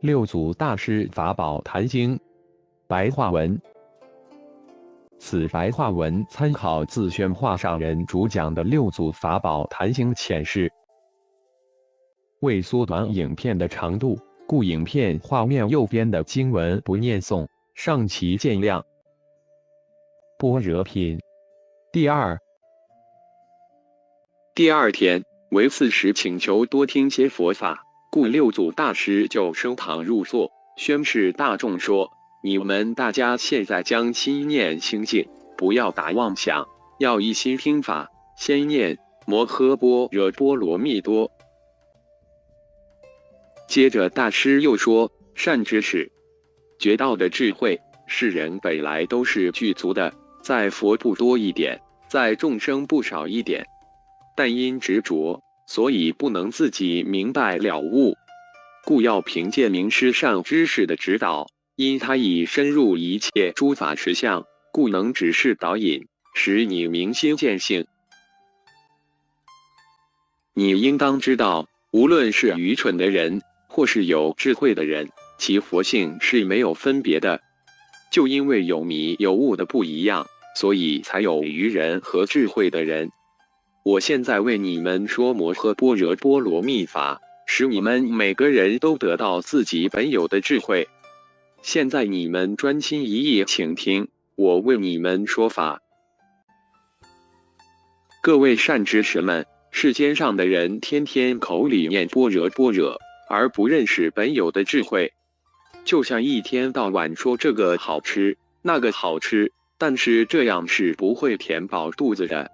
六祖大师法宝坛经白话文。此白话文参考自宣化上人主讲的六祖法宝坛经浅释。为缩短影片的长度，故影片画面右边的经文不念诵，上其见谅。般若品第二。第二天为四时，请求多听些佛法。故六祖大师就升堂入座，宣示大众说：“你们大家现在将心念清净，不要打妄想，要一心听法。先念摩诃般若波罗蜜多。”接着大师又说：“善知识，觉道的智慧，世人本来都是具足的，在佛不多一点，在众生不少一点，但因执着。”所以不能自己明白了悟，故要凭借名师上知识的指导。因他已深入一切诸法实相，故能指示导引，使你明心见性。你应当知道，无论是愚蠢的人，或是有智慧的人，其佛性是没有分别的。就因为有迷有悟的不一样，所以才有愚人和智慧的人。我现在为你们说摩诃般若波罗蜜法，使你们每个人都得到自己本有的智慧。现在你们专心一意请听，我为你们说法。各位善知识们，世间上的人天天口里念般若般若，而不认识本有的智慧，就像一天到晚说这个好吃那个好吃，但是这样是不会填饱肚子的。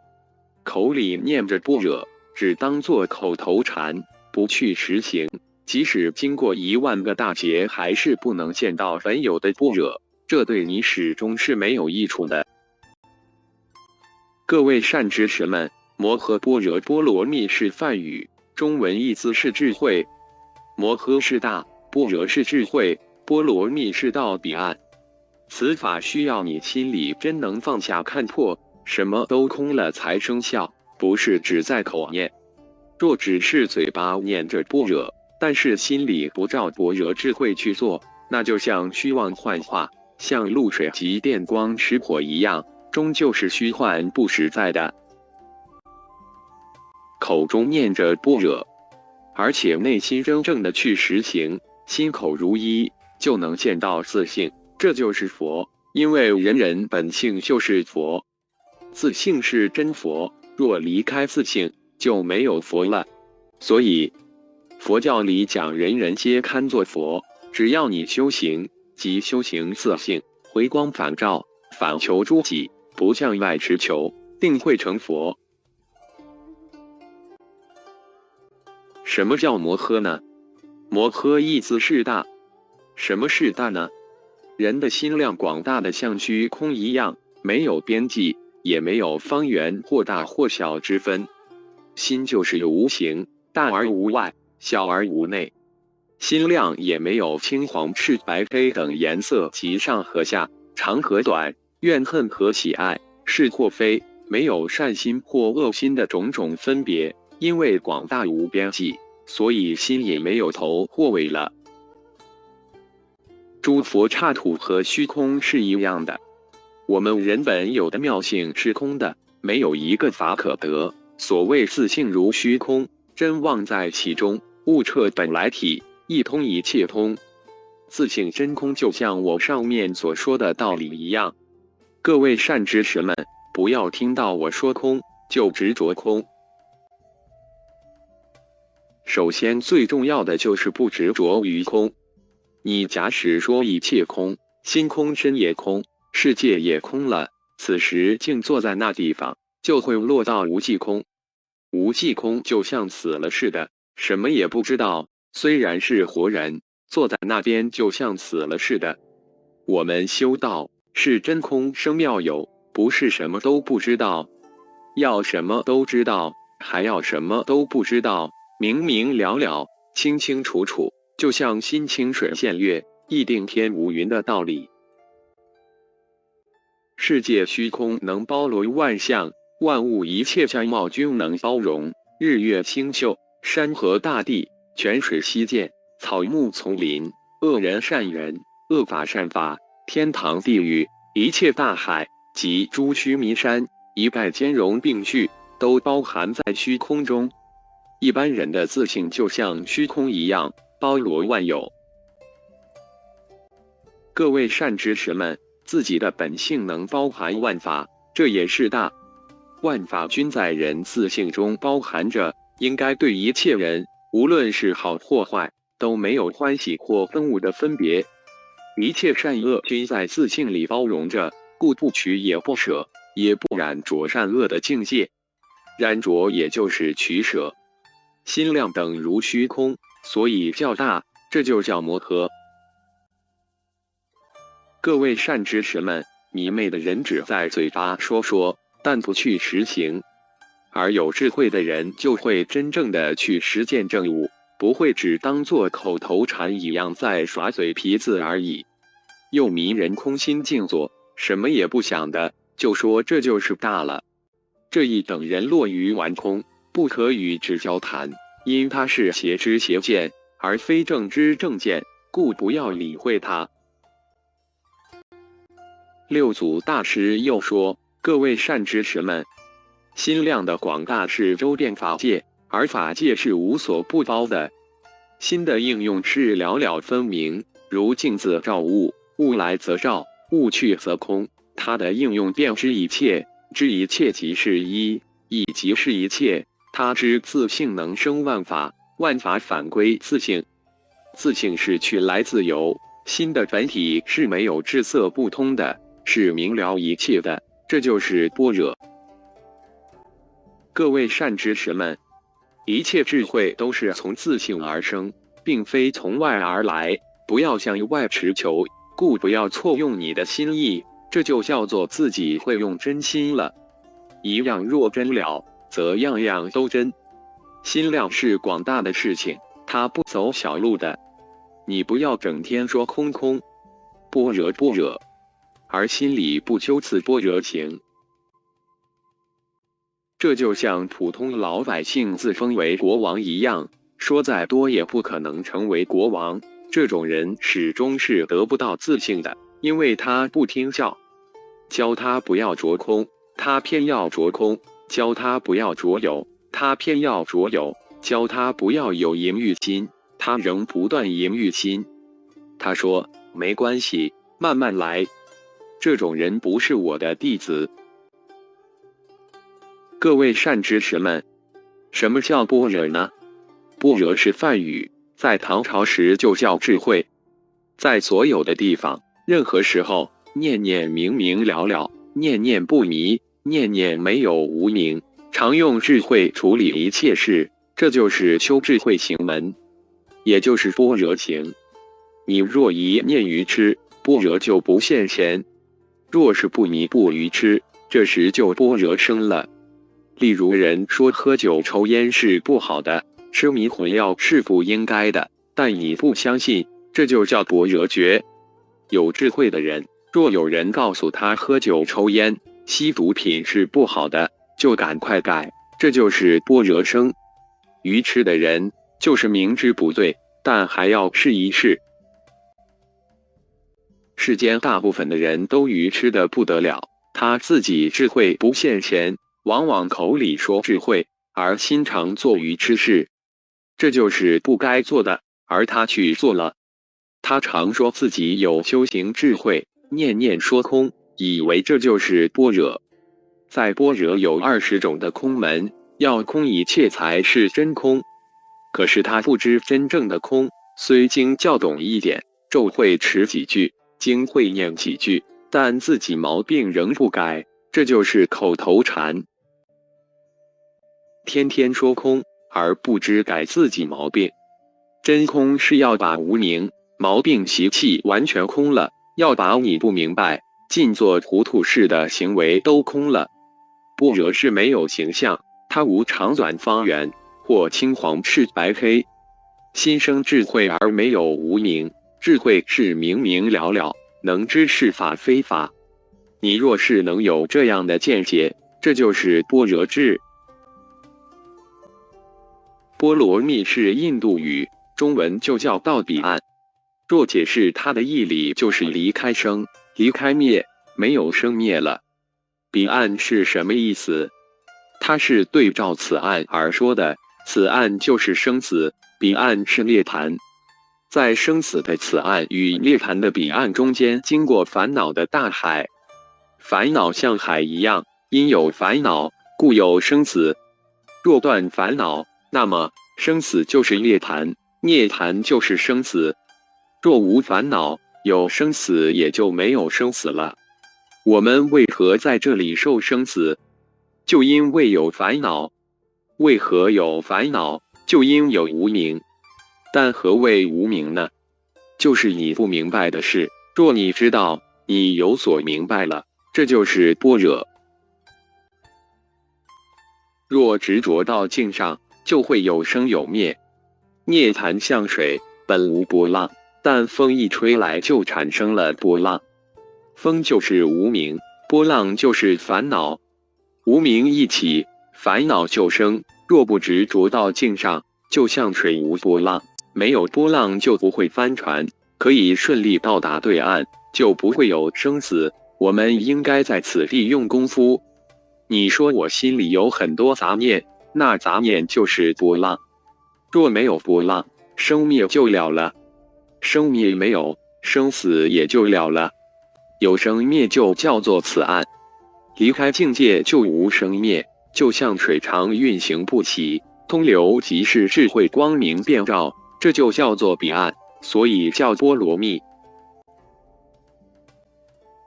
口里念着般若，只当做口头禅，不去实行。即使经过一万个大劫，还是不能见到本有的般若，这对你始终是没有益处的。各位善知识们，摩诃般若波罗蜜是梵语，中文意思是智慧。摩诃是大，般若是智慧，波罗蜜是到彼岸。此法需要你心里真能放下看破。什么都空了才生效，不是只在口念。若只是嘴巴念着般若，但是心里不照般若智慧去做，那就像虚妄幻化，像露水及电光石火一样，终究是虚幻不实在的。口中念着般若，而且内心真正的去实行，心口如一，就能见到自性，这就是佛。因为人人本性就是佛。自性是真佛，若离开自性，就没有佛了。所以，佛教里讲人人皆堪作佛，只要你修行，即修行自性，回光返照，反求诸己，不向外持求，定会成佛。什么叫摩诃呢？摩诃意思是大。什么是大呢？人的心量广大的像虚空一样，没有边际。也没有方圆或大或小之分，心就是无形，大而无外，小而无内。心量也没有青黄赤白黑等颜色及上和下，长和短，怨恨和喜爱，是或非，没有善心或恶心的种种分别。因为广大无边际，所以心也没有头或尾了。诸佛刹土和虚空是一样的。我们人本有的妙性是空的，没有一个法可得。所谓自性如虚空，真妄在其中，悟彻本来体，一通一切通。自性真空，就像我上面所说的道理一样。各位善知识们，不要听到我说空就执着空。首先最重要的就是不执着于空。你假使说一切空，心空身也空。世界也空了，此时静坐在那地方，就会落到无际空。无际空就像死了似的，什么也不知道。虽然是活人，坐在那边就像死了似的。我们修道是真空生妙有，不是什么都不知道。要什么都知道，还要什么都不知道，明明了了，清清楚楚，就像心清水现月，意定天无云的道理。世界虚空能包罗万象，万物一切相貌均能包容。日月星宿、山河大地、泉水溪涧、草木丛林、恶人善人，恶法善法，天堂地狱，一切大海及诸须弥山，一概兼容并蓄，都包含在虚空中。一般人的自信就像虚空一样，包罗万有。各位善知识们，自己的本性能包含万法，这也是大。万法均在人自性中包含着，应该对一切人，无论是好或坏，都没有欢喜或憎恶的分别。一切善恶均在自性里包容着，故不取也不舍，也不染着善恶的境界。染着也就是取舍。心量等如虚空，所以较大，这就叫摩诃。各位善知识们，迷昧的人只在嘴巴说说。但不去实行，而有智慧的人就会真正的去实践正悟，不会只当做口头禅一样在耍嘴皮子而已。又迷人空心静坐，什么也不想的，就说这就是大了。这一等人落于完空，不可与之交谈，因他是邪知邪见，而非正知正见，故不要理会他。六祖大师又说。各位善知识们，心量的广大是周遍法界，而法界是无所不包的。心的应用是了了分明，如镜子照物，物来则照，物去则空。它的应用便知一切，知一切即是一，一即是一切。他知自性能生万法，万法反归自性，自性是去来自由。心的本体是没有质色不通的，是明了一切的。这就是般若。各位善知识们，一切智慧都是从自性而生，并非从外而来。不要向外持求，故不要错用你的心意。这就叫做自己会用真心了。一样若真了，则样样都真。心量是广大的事情，它不走小路的。你不要整天说空空，般若般若。而心里不修此般若行，这就像普通老百姓自封为国王一样，说再多也不可能成为国王。这种人始终是得不到自信的，因为他不听教，教他不要着空，他偏要着空；教他不要着有，他偏要着有；教他不要有淫欲心，他仍不断淫欲心。他说：“没关系，慢慢来。”这种人不是我的弟子。各位善知识们，什么叫般若呢？般若是梵语，在唐朝时就叫智慧，在所有的地方、任何时候，念念明明了了，念念不迷，念念没有无明，常用智慧处理一切事，这就是修智慧行门，也就是般若行。你若一念愚痴，般若就不现前。若是不迷不愚痴，这时就般若生了。例如人说喝酒抽烟是不好的，吃迷魂药是不应该的，但你不相信，这就叫般若觉。有智慧的人，若有人告诉他喝酒抽烟、吸毒品是不好的，就赶快改，这就是般若生。愚痴的人就是明知不对，但还要试一试。世间大部分的人都愚痴的不得了，他自己智慧不现前，往往口里说智慧，而心常做愚痴事，这就是不该做的，而他去做了。他常说自己有修行智慧，念念说空，以为这就是般若。在般若有二十种的空门，要空一切才是真空。可是他不知真正的空，虽经教懂一点，咒会持几句。经会念几句，但自己毛病仍不改，这就是口头禅。天天说空，而不知改自己毛病。真空是要把无名毛病习气完全空了，要把你不明白、尽做糊涂事的行为都空了。不惹是没有形象，它无长短方圆或青黄赤白黑，心生智慧而没有无名。智慧是明明了了，能知是法非法。你若是能有这样的见解，这就是般若智。波罗蜜是印度语，中文就叫到彼岸。若解释它的义理，就是离开生，离开灭，没有生灭了。彼岸是什么意思？它是对照此岸而说的。此岸就是生死，彼岸是涅槃。在生死的此岸与涅槃的彼岸中间，经过烦恼的大海。烦恼像海一样，因有烦恼，故有生死。若断烦恼，那么生死就是涅槃，涅槃就是生死。若无烦恼，有生死也就没有生死了。我们为何在这里受生死？就因为有烦恼。为何有烦恼？就因有无明。但何谓无明呢？就是你不明白的事。若你知道，你有所明白了，这就是般若。若执着到境上，就会有生有灭。涅槃像水，本无波浪，但风一吹来，就产生了波浪。风就是无明，波浪就是烦恼。无明一起。烦恼就生，若不执着到境上，就像水无波浪，没有波浪就不会翻船，可以顺利到达对岸，就不会有生死。我们应该在此地用功夫。你说我心里有很多杂念，那杂念就是波浪。若没有波浪，生灭就了了；生灭没有，生死也就了了。有生灭就叫做此岸，离开境界就无生灭。就像水常运行不息，通流即是智慧光明遍照，这就叫做彼岸，所以叫波罗蜜。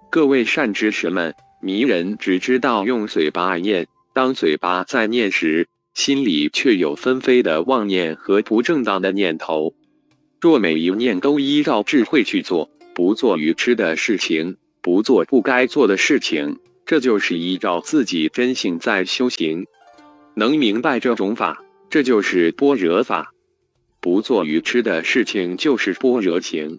各位善知识们，迷人只知道用嘴巴念，当嘴巴在念时，心里却有纷飞的妄念和不正当的念头。若每一念都依照智慧去做，不做愚痴的事情，不做不该做的事情。这就是依照自己真性在修行，能明白这种法，这就是般若法。不做愚痴的事情，就是般若情。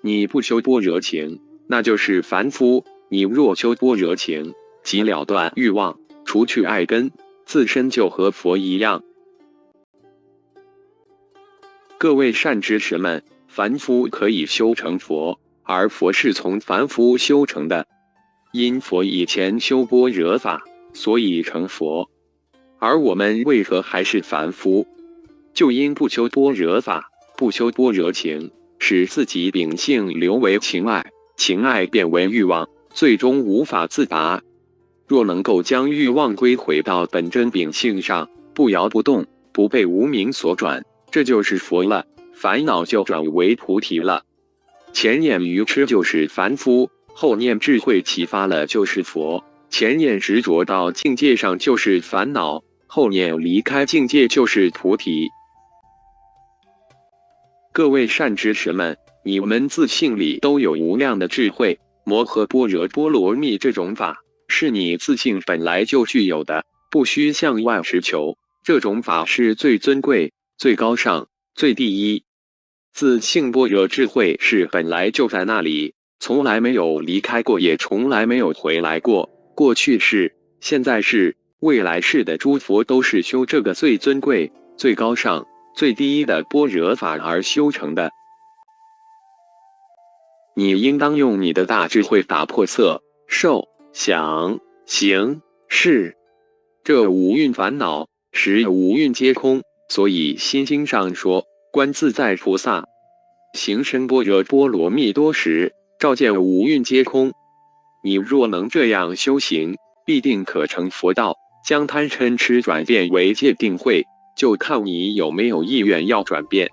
你不修般若情，那就是凡夫。你若修般若情，即了断欲望，除去爱根，自身就和佛一样。各位善知识们，凡夫可以修成佛，而佛是从凡夫修成的。因佛以前修般若法，所以成佛。而我们为何还是凡夫？就因不修般若法，不修般若情，使自己秉性流为情爱，情爱变为欲望，最终无法自拔。若能够将欲望归回到本真秉性上，不摇不动，不被无名所转，这就是佛了。烦恼就转为菩提了。前念愚痴就是凡夫。后念智慧启发了就是佛，前念执着到境界上就是烦恼，后念离开境界就是菩提。各位善知识们，你们自性里都有无量的智慧，摩诃般若波罗蜜这种法是你自性本来就具有的，不需向外实求。这种法是最尊贵、最高尚、最第一。自性般若智慧是本来就在那里。从来没有离开过，也从来没有回来过。过去是、现在是、未来世的诸佛都是修这个最尊贵、最高尚、最低的般若法而修成的。你应当用你的大智慧打破色、受、想、行、识这五蕴烦恼，使五蕴皆空。所以心经上说：“观自在菩萨行深般若波罗蜜多时。”照见五蕴皆空，你若能这样修行，必定可成佛道，将贪嗔痴转变为戒定慧。就看你有没有意愿要转变。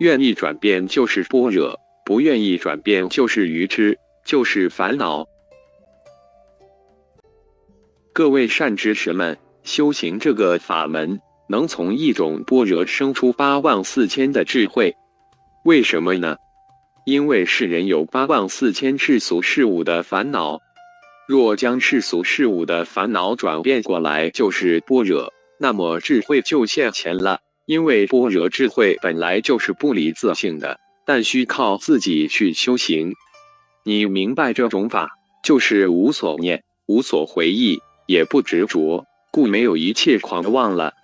愿意转变就是般若，不愿意转变就是愚痴，就是烦恼。各位善知识们，修行这个法门，能从一种般若生出八万四千的智慧，为什么呢？因为世人有八万四千世俗事物的烦恼，若将世俗事物的烦恼转变过来，就是般若，那么智慧就现前了。因为般若智慧本来就是不离自性的，但需靠自己去修行。你明白这种法，就是无所念、无所回忆，也不执着，故没有一切狂妄了。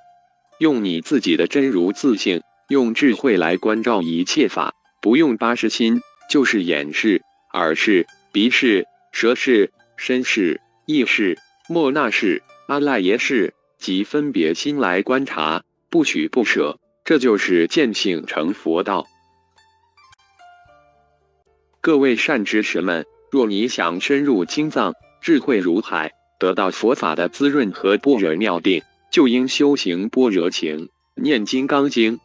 用你自己的真如自性，用智慧来关照一切法。不用八识心，就是眼视、耳视、鼻视、舌视、身视、意视、莫那视、阿赖耶识及分别心来观察，不取不舍，这就是见性成佛道。各位善知识们，若你想深入经藏，智慧如海，得到佛法的滋润和般若妙定，就应修行般若情，念金刚经，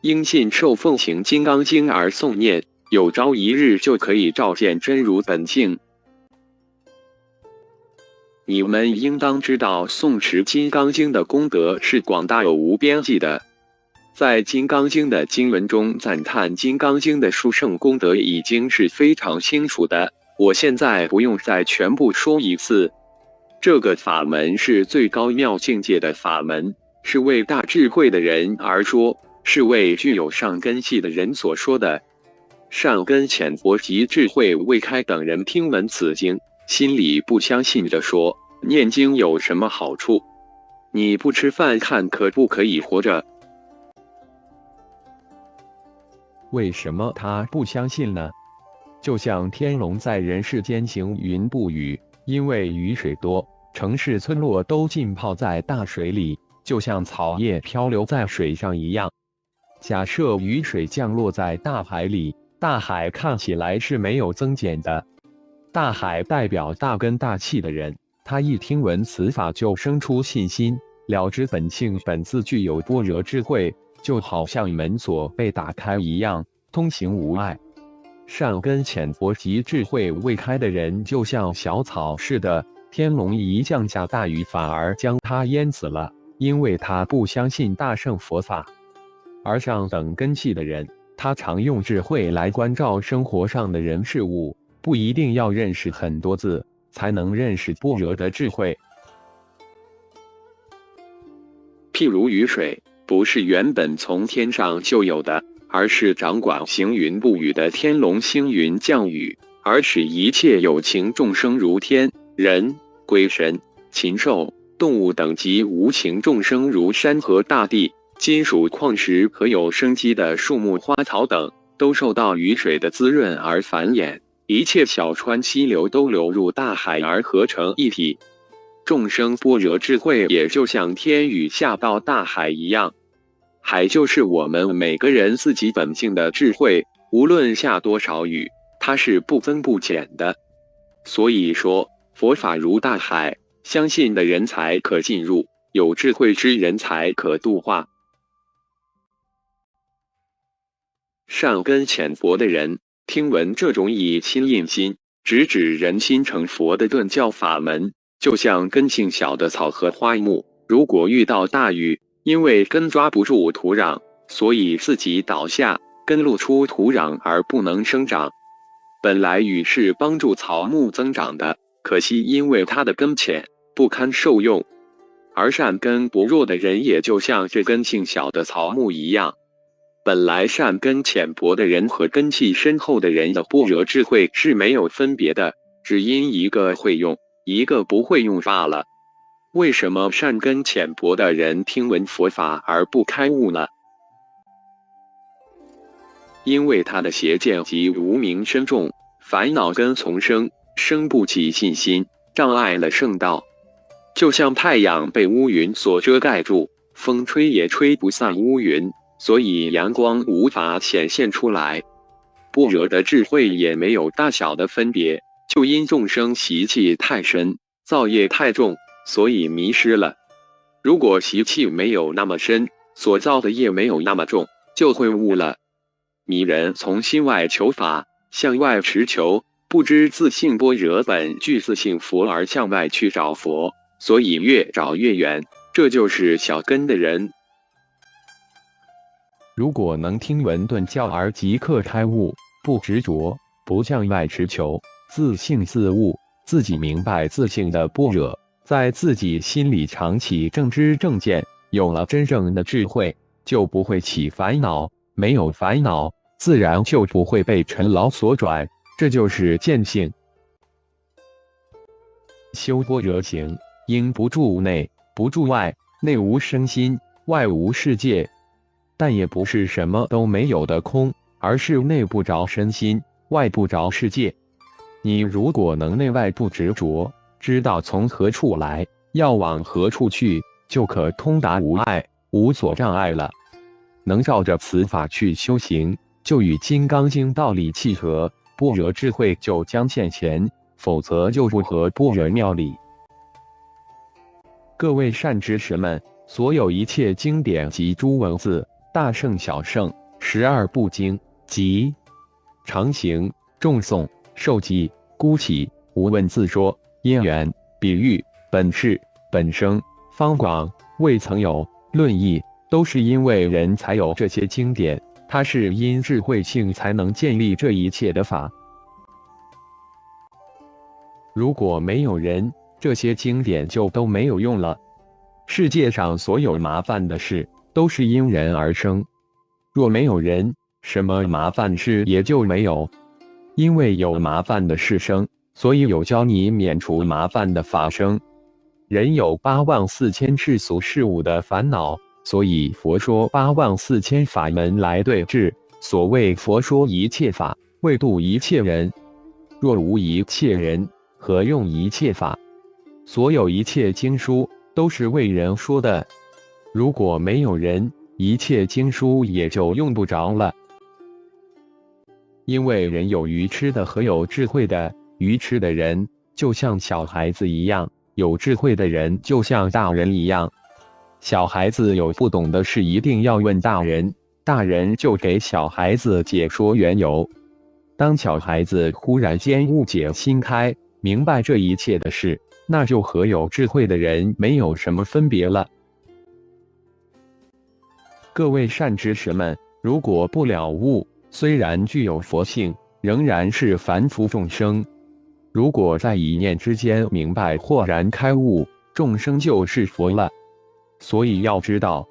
应信受奉行金刚经而诵念，有朝一日就可以照见真如本性。你们应当知道，诵持金刚经的功德是广大有无边际的。在《金刚经》的经文中赞叹《金刚经》的殊胜功德已经是非常清楚的，我现在不用再全部说一次。这个法门是最高妙境界的法门，是为大智慧的人而说，是为具有上根系的人所说的。善根浅薄及智慧未开等人听闻此经，心里不相信的说：念经有什么好处？你不吃饭看可不可以活着？为什么他不相信呢？就像天龙在人世间行云布雨，因为雨水多，城市村落都浸泡在大水里，就像草叶漂流在水上一样。假设雨水降落在大海里，大海看起来是没有增减的。大海代表大根大气的人，他一听闻此法就生出信心，了知本性本自具有般若智慧。就好像门锁被打开一样，通行无碍。善根浅薄及智慧未开的人，就像小草似的，天龙一降下大雨，反而将他淹死了，因为他不相信大圣佛法。而上等根器的人，他常用智慧来关照生活上的人事物，不一定要认识很多字才能认识般若的智慧。譬如雨水。不是原本从天上就有的，而是掌管行云布雨的天龙星云降雨，而使一切有情众生如天人、鬼神、禽兽、动物等及无情众生如山河大地、金属矿石和有生机的树木花草等，都受到雨水的滋润而繁衍，一切小川溪流都流入大海而合成一体。众生般若智慧也就像天雨下到大海一样。海就是我们每个人自己本性的智慧，无论下多少雨，它是不增不减的。所以说，佛法如大海，相信的人才可进入，有智慧之人才可度化。善根浅薄的人，听闻这种以心印心，直指人心成佛的顿教法门，就像根性小的草和花木，如果遇到大雨。因为根抓不住土壤，所以自己倒下，根露出土壤而不能生长。本来雨是帮助草木增长的，可惜因为它的根浅，不堪受用。而善根薄弱的人，也就像这根性小的草木一样。本来善根浅薄的人和根气深厚的人的般若智慧是没有分别的，只因一个会用，一个不会用罢了。为什么善根浅薄的人听闻佛法而不开悟呢？因为他的邪见及无名深重，烦恼根丛生，生不起信心，障碍了圣道。就像太阳被乌云所遮盖住，风吹也吹不散乌云，所以阳光无法显现出来。般若的智慧也没有大小的分别，就因众生习气太深，造业太重。所以迷失了。如果习气没有那么深，所造的业没有那么重，就会悟了。迷人从心外求法，向外持求，不知自性般若本具自性佛而向外去找佛，所以越找越远。这就是小根的人。如果能听闻顿教而即刻开悟，不执着，不向外持求，自性自悟，自己明白自性的般若。在自己心里常起正知正见，有了真正的智慧，就不会起烦恼。没有烦恼，自然就不会被尘劳所转。这就是见性。修般若行，应不住内，不住外，内无生心，外无世界，但也不是什么都没有的空。而是内不着身心，外不着世界。你如果能内外不执着，知道从何处来，要往何处去，就可通达无碍，无所障碍了。能照着此法去修行，就与《金刚经》道理契合，般若智慧就将现前；否则就不合般若妙理。各位善知识们，所有一切经典及诸文字，大圣小圣，十二部经及常行、众诵、受记、孤起、无问自说、因缘、比喻、本事、本生、方广、未曾有、论义。都是因为人才有这些经典，它是因智慧性才能建立这一切的法。如果没有人，这些经典就都没有用了。世界上所有麻烦的事，都是因人而生。若没有人，什么麻烦事也就没有。因为有麻烦的事生，所以有教你免除麻烦的法生。人有八万四千世俗事物的烦恼。所以佛说八万四千法门来对治。所谓佛说一切法，为度一切人。若无一切人，何用一切法？所有一切经书都是为人说的。如果没有人，一切经书也就用不着了。因为人有愚痴的和有智慧的，愚痴的人就像小孩子一样，有智慧的人就像大人一样。小孩子有不懂的事，一定要问大人，大人就给小孩子解说缘由。当小孩子忽然间误解心开，明白这一切的事，那就和有智慧的人没有什么分别了。各位善知识们，如果不了悟，虽然具有佛性，仍然是凡夫众生；如果在一念之间明白豁然开悟，众生就是佛了。所以要知道，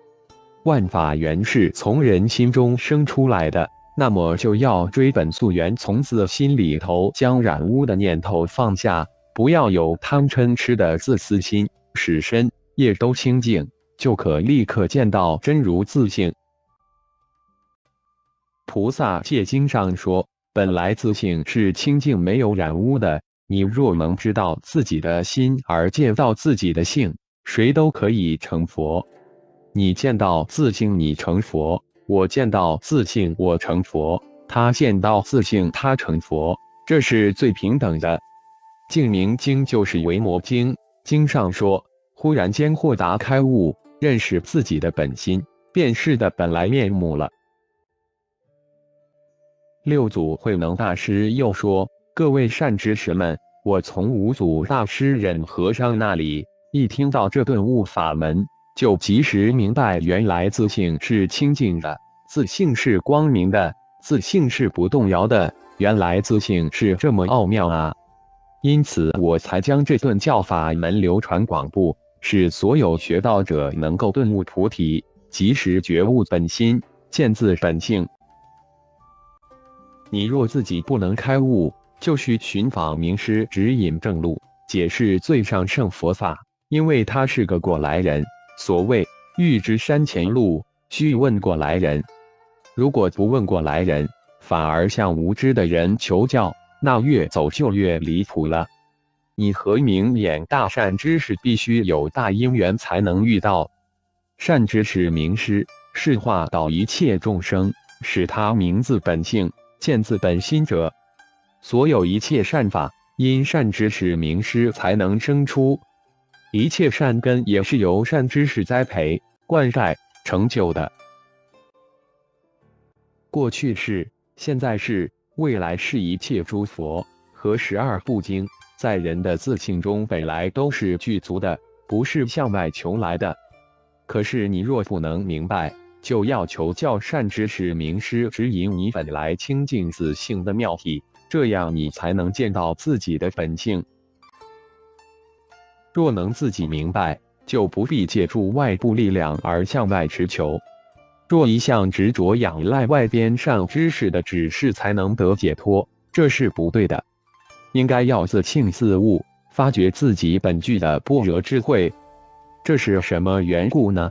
万法原是从人心中生出来的，那么就要追本溯源，从自心里头将染污的念头放下，不要有贪嗔痴的自私心，使身业都清净，就可立刻见到真如自性。菩萨戒经上说，本来自性是清净没有染污的。你若能知道自己的心而见到自己的性。谁都可以成佛，你见到自性，你成佛；我见到自性，我成佛；他见到自性，他成佛，这是最平等的。净明经就是维摩经，经上说，忽然间豁达开悟，认识自己的本心，便是的本来面目了。六祖慧能大师又说：“各位善知识们，我从五祖大师忍和尚那里。”一听到这顿悟法门，就及时明白，原来自性是清净的，自性是光明的，自性是不动摇的。原来自性是这么奥妙啊！因此，我才将这顿教法门流传广布，使所有学道者能够顿悟菩提，及时觉悟本心，见自本性。你若自己不能开悟，就去寻访名师指引正路，解释最上圣佛法。因为他是个过来人，所谓欲知山前路，须问过来人。如果不问过来人，反而向无知的人求教，那越走就越离谱了。你和明眼大善知识必须有大因缘才能遇到善知识名师，是化导一切众生，使他明自本性，见自本心者。所有一切善法，因善知识名师才能生出。一切善根也是由善知识栽培、灌溉、成就的。过去是，现在是，未来是一切诸佛和十二部经，在人的自性中本来都是具足的，不是向外求来的。可是你若不能明白，就要求教善知识名师指引你本来清净自性的妙体，这样你才能见到自己的本性。若能自己明白，就不必借助外部力量而向外持求。若一向执着仰赖外边善知识的指示才能得解脱，这是不对的。应该要自性自悟，发掘自己本具的般若智慧。这是什么缘故呢？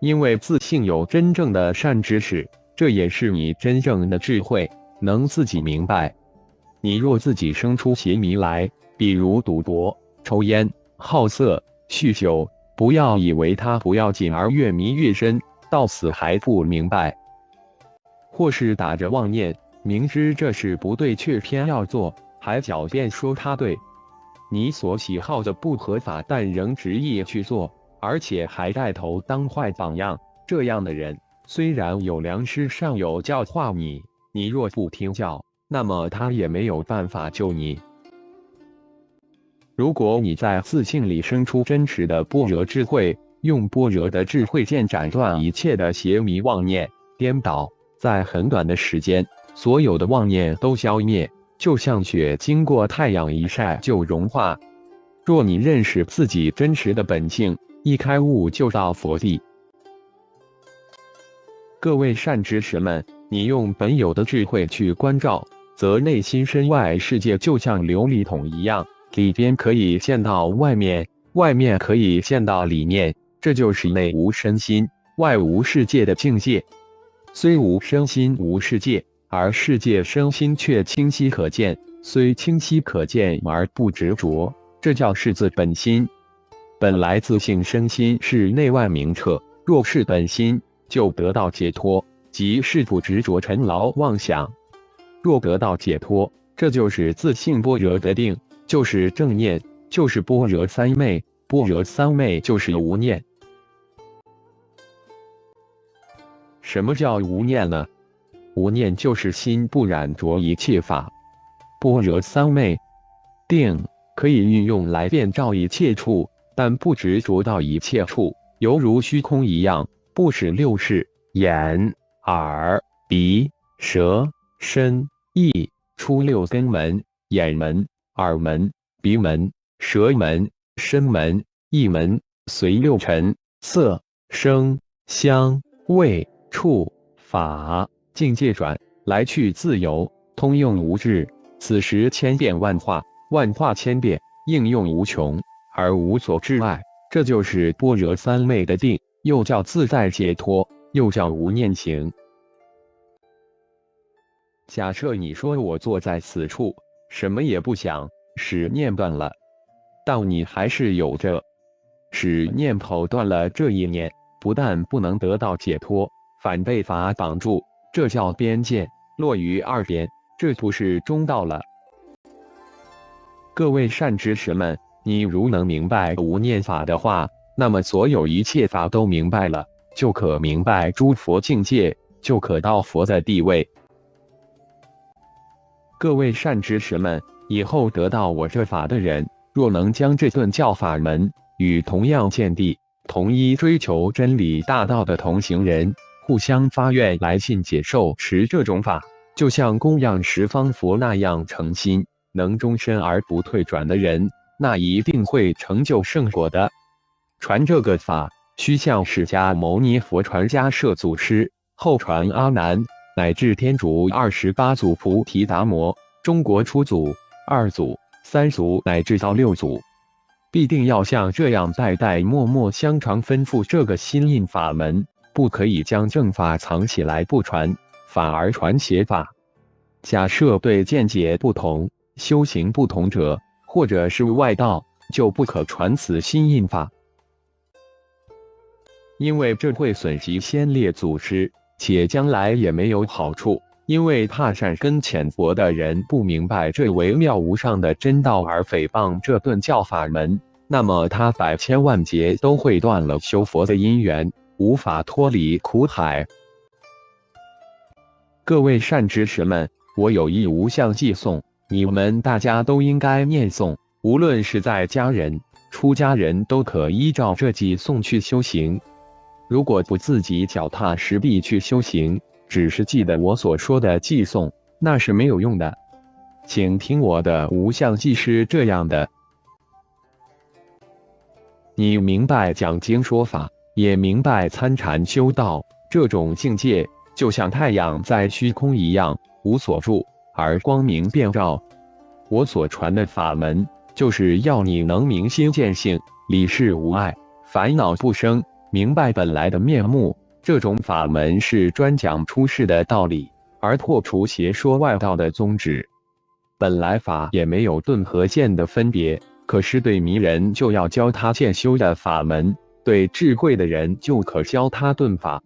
因为自性有真正的善知识，这也是你真正的智慧，能自己明白。你若自己生出邪迷来，比如赌博、抽烟、好色、酗酒，不要以为他不要紧而越迷越深，到死还不明白；或是打着妄念，明知这事不对，却偏要做，还狡辩说他对。你所喜好的不合法，但仍执意去做，而且还带头当坏榜样，这样的人虽然有良师尚有教化你，你若不听教。那么他也没有办法救你。如果你在自信里生出真实的般若智慧，用般若的智慧剑斩断一切的邪迷妄念、颠倒，在很短的时间，所有的妄念都消灭，就像雪经过太阳一晒就融化。若你认识自己真实的本性，一开悟就到佛地。各位善知识们，你用本有的智慧去关照。则内心身外世界就像琉璃桶一样，里边可以见到外面，外面可以见到里面，这就是内无身心，外无世界的境界。虽无身心无世界，而世界身心却清晰可见。虽清晰可见而不执着，这叫是自本心。本来自性身心是内外明澈，若是本心，就得到解脱，即是不执着尘劳妄想。若得到解脱，这就是自信般若得定，就是正念，就是般若三昧。般若三昧就是无念。什么叫无念呢？无念就是心不染着一切法。般若三昧定可以运用来遍照一切处，但不执着到一切处，犹如虚空一样，不使六识眼、耳、鼻、舌。身意出六根门：眼门、耳门、鼻门、舌门、身门、意门，随六尘色、声、香、味、触、法境界转，来去自由，通用无滞。此时千变万化，万化千变，应用无穷而无所滞碍。这就是般若三昧的定，又叫自在解脱，又叫无念行。假设你说我坐在此处，什么也不想，使念断了，但你还是有着，使念头断了这一念，不但不能得到解脱，反被法绑住，这叫边界落于二边，这不是中道了。各位善知识们，你如能明白无念法的话，那么所有一切法都明白了，就可明白诸佛境界，就可到佛的地位。各位善知识们，以后得到我这法的人，若能将这顿教法门与同样见地、同一追求真理大道的同行人互相发愿来信解受持这种法，就像供养十方佛那样诚心，能终身而不退转的人，那一定会成就圣果的。传这个法，须向释迦牟尼佛传家设祖师，后传阿难。乃至天竺二十八祖菩提达摩，中国初祖、二祖、三祖，乃至到六祖，必定要像这样代代默默相传吩咐这个心印法门，不可以将正法藏起来不传，反而传邪法。假设对见解不同、修行不同者，或者是外道，就不可传此心印法，因为这会损及先烈祖师。且将来也没有好处，因为怕善根浅薄的人不明白这微妙无上的真道而诽谤这顿教法门，那么他百千万劫都会断了修佛的因缘，无法脱离苦海。各位善知识们，我有一无相寄送，你们大家都应该念诵，无论是在家人、出家人都可依照这寄送去修行。如果不自己脚踏实地去修行，只是记得我所说的寄诵，那是没有用的。请听我的无相记是这样的：你明白讲经说法，也明白参禅修道这种境界，就像太阳在虚空一样，无所住而光明遍照。我所传的法门，就是要你能明心见性，理事无碍，烦恼不生。明白本来的面目，这种法门是专讲出世的道理，而破除邪说外道的宗旨。本来法也没有顿和渐的分别，可是对迷人就要教他渐修的法门，对智慧的人就可教他顿法。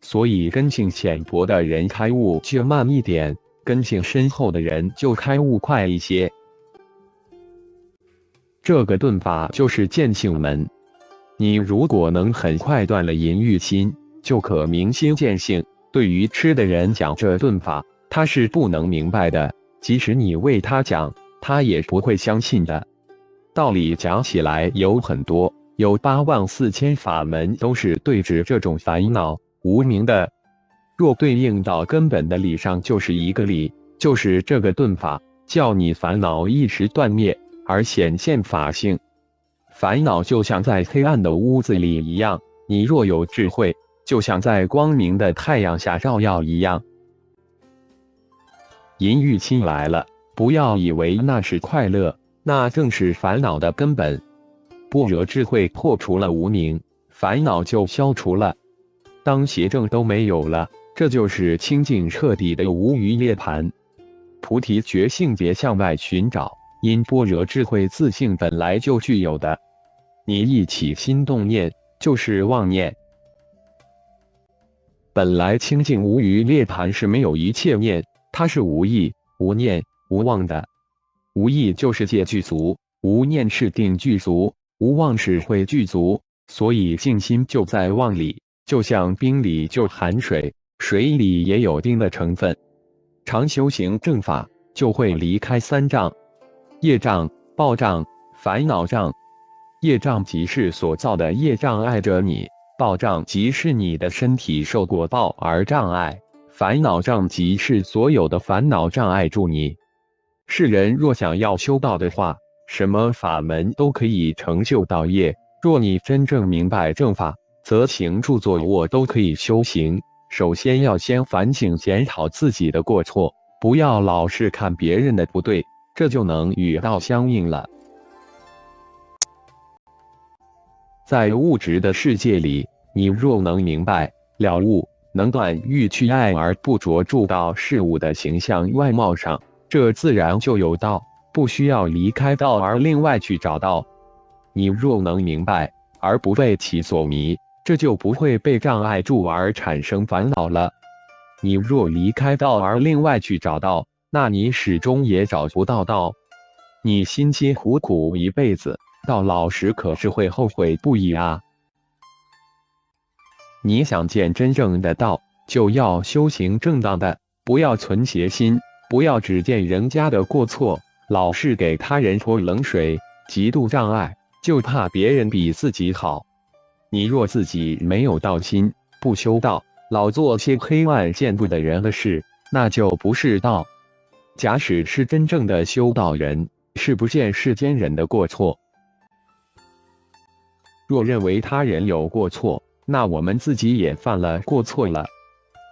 所以根性浅薄的人开悟却慢一点，根性深厚的人就开悟快一些。这个顿法就是见性门。你如果能很快断了淫欲心，就可明心见性。对于吃的人讲这顿法，他是不能明白的。即使你为他讲，他也不会相信的。道理讲起来有很多，有八万四千法门，都是对治这种烦恼无名的。若对应到根本的理上，就是一个理，就是这个顿法，叫你烦恼一时断灭，而显现法性。烦恼就像在黑暗的屋子里一样，你若有智慧，就像在光明的太阳下照耀一样。淫欲心来了，不要以为那是快乐，那正是烦恼的根本。般若智慧破除了无名，烦恼就消除了。当邪正都没有了，这就是清净彻底的无余涅盘。菩提觉性别向外寻找，因般若智慧自性本来就具有的。你一起心动念，就是妄念。本来清净无余涅盘是没有一切念，它是无意、无念、无妄的。无意就是戒具足，无念是定具足，无妄是会具足。所以静心就在妄里，就像冰里就含水，水里也有冰的成分。常修行正法，就会离开三障：业障、报障、烦恼障。业障即是所造的业障碍着你，报障即是你的身体受过报而障碍，烦恼障即是所有的烦恼障碍住你。世人若想要修道的话，什么法门都可以成就道业。若你真正明白正法，则行住坐卧都可以修行。首先要先反省检讨自己的过错，不要老是看别人的不对，这就能与道相应了。在物质的世界里，你若能明白了悟，能断欲去爱而不着住到事物的形象外貌上，这自然就有道，不需要离开道而另外去找道。你若能明白而不被其所迷，这就不会被障碍住而产生烦恼了。你若离开道而另外去找道，那你始终也找不到道。你辛辛苦苦一辈子。到老时可是会后悔不已啊！你想见真正的道，就要修行正当的，不要存邪心，不要只见人家的过错，老是给他人泼冷水，极度障碍，就怕别人比自己好。你若自己没有道心，不修道，老做些黑暗见不得人的事，那就不是道。假使是真正的修道人，是不见世间人的过错。若认为他人有过错，那我们自己也犯了过错了。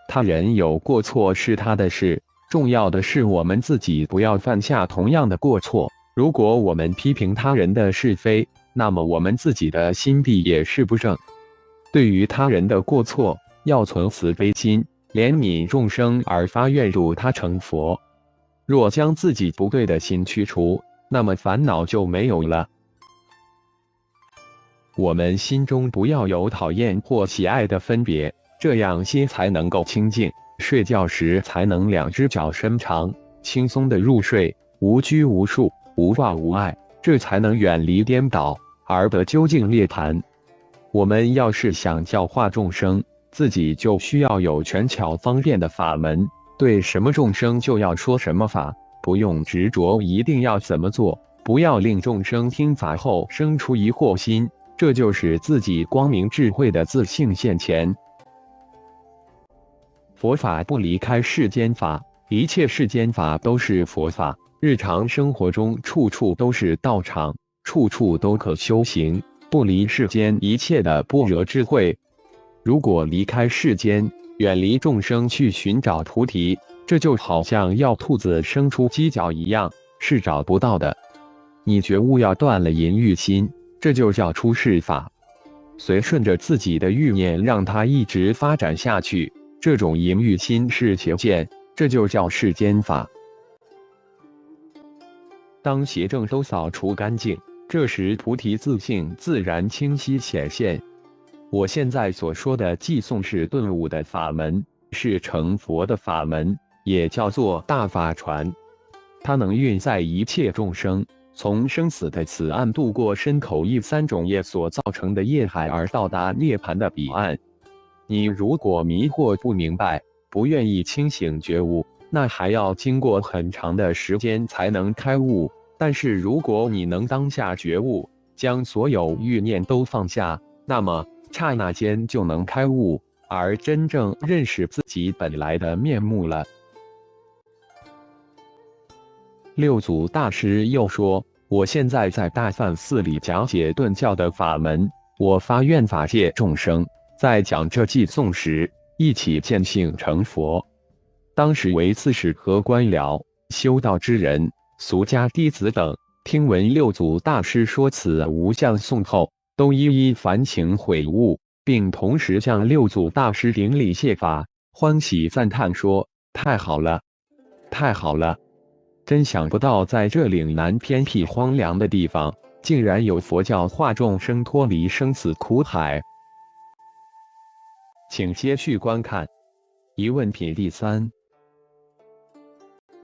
他人有过错是他的事，重要的是我们自己不要犯下同样的过错。如果我们批评他人的是非，那么我们自己的心地也是不正。对于他人的过错，要存慈悲心，怜悯众生而发愿度他成佛。若将自己不对的心去除，那么烦恼就没有了。我们心中不要有讨厌或喜爱的分别，这样心才能够清净。睡觉时才能两只脚伸长，轻松的入睡，无拘无束，无挂无碍，这才能远离颠倒而得究竟涅槃。我们要是想教化众生，自己就需要有权巧方便的法门，对什么众生就要说什么法，不用执着一定要怎么做，不要令众生听法后生出疑惑心。这就是自己光明智慧的自信现前。佛法不离开世间法，一切世间法都是佛法。日常生活中，处处都是道场，处处都可修行，不离世间一切的般若智慧。如果离开世间，远离众生去寻找菩提，这就好像要兔子生出犄角一样，是找不到的。你觉悟要断了淫欲心。这就叫出世法。随顺着自己的欲念，让它一直发展下去。这种淫欲心是邪见，这就叫世间法。当邪正都扫除干净，这时菩提自性自然清晰显现。我现在所说的寄送是顿悟的法门，是成佛的法门，也叫做大法传。它能运载一切众生，从生死的此岸渡过身口意三种业所造成的业海，而到达涅槃的彼岸。你如果迷惑不明白，不愿意清醒觉悟，那还要经过很长的时间才能开悟。但是如果你能当下觉悟，将所有欲念都放下，那么刹那间就能开悟，而真正认识自己本来的面目了。六祖大师又说：“我现在在大梵寺里讲解顿教的法门，我发愿法界众生在讲这偈颂时，一起见性成佛。当时为刺史和官僚、修道之人、俗家弟子等，听闻六祖大师说此无相颂后，都一一凡情悔悟，并同时向六祖大师顶礼谢法，欢喜赞叹说：‘太好了，太好了！’”真想不到，在这岭南偏僻荒凉的地方，竟然有佛教化众生脱离生死苦海。请接续观看。疑问品第三：